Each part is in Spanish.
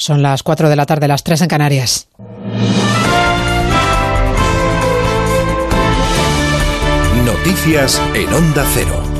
Son las 4 de la tarde, las 3 en Canarias. Noticias en Onda Cero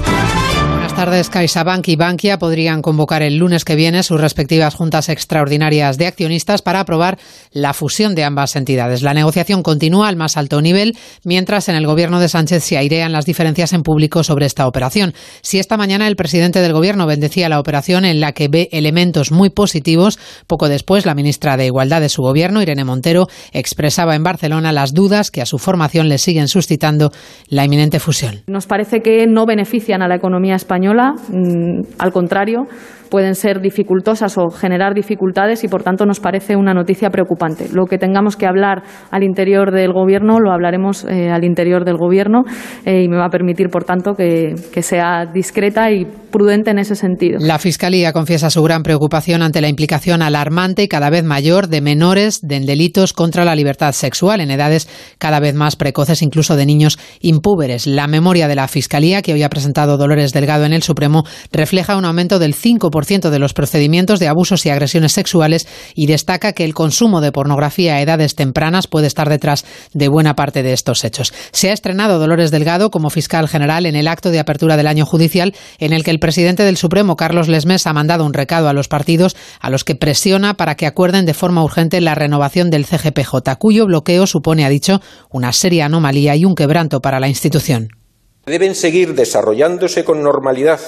tardes, CaixaBank y Bankia podrían convocar el lunes que viene sus respectivas juntas extraordinarias de accionistas para aprobar la fusión de ambas entidades. La negociación continúa al más alto nivel, mientras en el gobierno de Sánchez se airean las diferencias en público sobre esta operación. Si esta mañana el presidente del gobierno bendecía la operación en la que ve elementos muy positivos, poco después la ministra de Igualdad de su gobierno, Irene Montero, expresaba en Barcelona las dudas que a su formación le siguen suscitando la inminente fusión. Nos parece que no benefician a la economía española Mm, al contrario, pueden ser dificultosas o generar dificultades y, por tanto, nos parece una noticia preocupante. Lo que tengamos que hablar al interior del Gobierno lo hablaremos eh, al interior del Gobierno eh, y me va a permitir, por tanto, que, que sea discreta y prudente en ese sentido. La Fiscalía confiesa su gran preocupación ante la implicación alarmante y cada vez mayor de menores en delitos contra la libertad sexual en edades cada vez más precoces, incluso de niños impúberes. La memoria de la Fiscalía, que hoy ha presentado Dolores Delgado en el Supremo, refleja un aumento del 5% de los procedimientos de abusos y agresiones sexuales y destaca que el consumo de pornografía a edades tempranas puede estar detrás de buena parte de estos hechos. Se ha estrenado Dolores Delgado como fiscal general en el acto de apertura del año judicial en el que el presidente del Supremo, Carlos Lesmes, ha mandado un recado a los partidos a los que presiona para que acuerden de forma urgente la renovación del CGPJ, cuyo bloqueo supone, ha dicho, una seria anomalía y un quebranto para la institución. Deben seguir desarrollándose con normalidad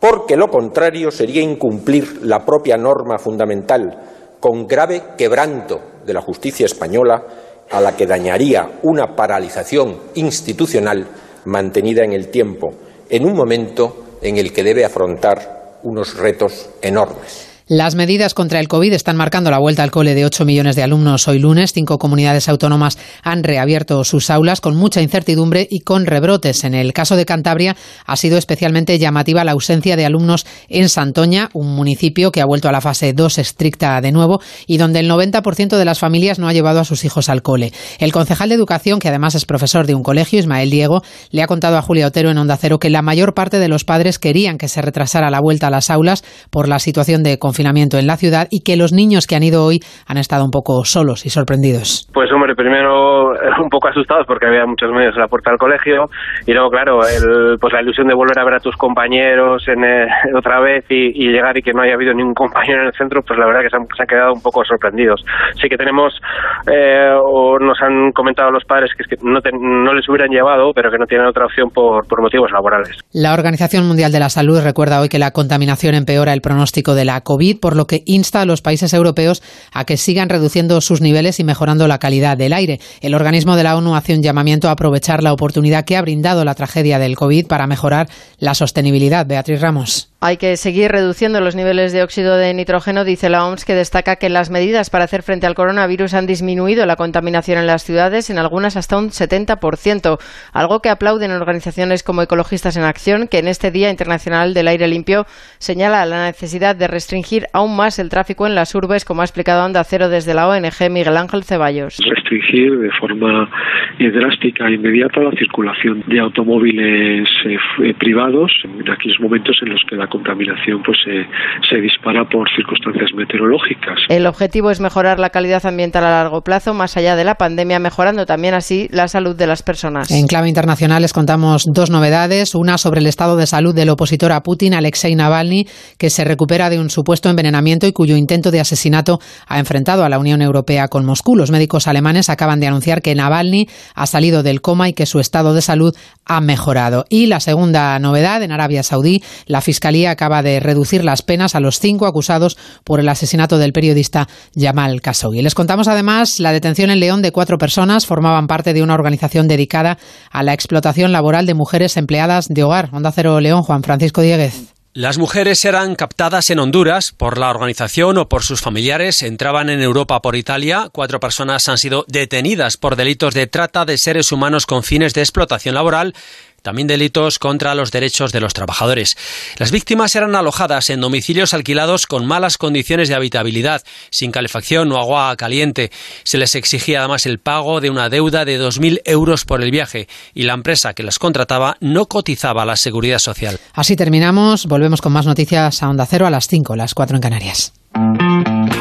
porque lo contrario sería incumplir la propia norma fundamental, con grave quebranto de la justicia española, a la que dañaría una paralización institucional mantenida en el tiempo, en un momento en el que debe afrontar unos retos enormes. Las medidas contra el COVID están marcando la vuelta al cole de 8 millones de alumnos hoy lunes. Cinco comunidades autónomas han reabierto sus aulas con mucha incertidumbre y con rebrotes. En el caso de Cantabria ha sido especialmente llamativa la ausencia de alumnos en Santoña, un municipio que ha vuelto a la fase 2 estricta de nuevo y donde el 90% de las familias no ha llevado a sus hijos al cole. El concejal de Educación, que además es profesor de un colegio, Ismael Diego, le ha contado a Julia Otero en Onda Cero que la mayor parte de los padres querían que se retrasara la vuelta a las aulas por la situación de confinamiento en la ciudad y que los niños que han ido hoy han estado un poco solos y sorprendidos. Pues hombre, primero un poco asustados porque había muchos medios en la puerta del colegio y luego, claro, el, pues la ilusión de volver a ver a tus compañeros en, eh, otra vez y, llegar y que no haya habido ningún compañero en el centro, pues la verdad que se han, quedado un poco sorprendidos. Sí que tenemos, eh, o nos han comentado los padres que, es que no, no les hubieran llevado, pero que no tienen otra opción por, por motivos laborales. La Organización Mundial de la Salud recuerda hoy que la contaminación empeora el pronóstico de la COVID por lo que insta a los países europeos a que sigan reduciendo sus niveles y mejorando la calidad del aire. El organismo de la ONU hace un llamamiento a aprovechar la oportunidad que ha brindado la tragedia del COVID para mejorar la sostenibilidad. Beatriz Ramos. Hay que seguir reduciendo los niveles de óxido de nitrógeno, dice la OMS, que destaca que las medidas para hacer frente al coronavirus han disminuido la contaminación en las ciudades, en algunas hasta un 70%, algo que aplauden organizaciones como Ecologistas en Acción, que en este Día Internacional del Aire Limpio señala la necesidad de restringir aún más el tráfico en las urbes, como ha explicado Anda Cero desde la ONG Miguel Ángel Ceballos. Restringir de forma eh, drástica e inmediata la circulación de automóviles eh, eh, privados en aquellos momentos en los que la contaminación pues se dispara por circunstancias meteorológicas. El objetivo es mejorar la calidad ambiental a largo plazo, más allá de la pandemia, mejorando también así la salud de las personas. En clave internacional les contamos dos novedades. Una sobre el estado de salud del opositor a Putin, Alexei Navalny, que se recupera de un envenenamiento y cuyo intento de asesinato ha enfrentado a la Unión Europea con Moscú. Los médicos alemanes acaban de anunciar que Navalny ha salido del coma y que su estado de salud ha mejorado. Y la segunda novedad, en Arabia Saudí, la Fiscalía acaba de reducir las penas a los cinco acusados por el asesinato del periodista Jamal Khashoggi. Les contamos además la detención en León de cuatro personas. Formaban parte de una organización dedicada a la explotación laboral de mujeres empleadas de hogar. Onda Cero León, Juan Francisco Dieguez. Las mujeres eran captadas en Honduras por la organización o por sus familiares, entraban en Europa por Italia. Cuatro personas han sido detenidas por delitos de trata de seres humanos con fines de explotación laboral también delitos contra los derechos de los trabajadores. Las víctimas eran alojadas en domicilios alquilados con malas condiciones de habitabilidad, sin calefacción o agua caliente. Se les exigía además el pago de una deuda de 2.000 euros por el viaje y la empresa que las contrataba no cotizaba la seguridad social. Así terminamos. Volvemos con más noticias a Onda Cero a las 5, las 4 en Canarias.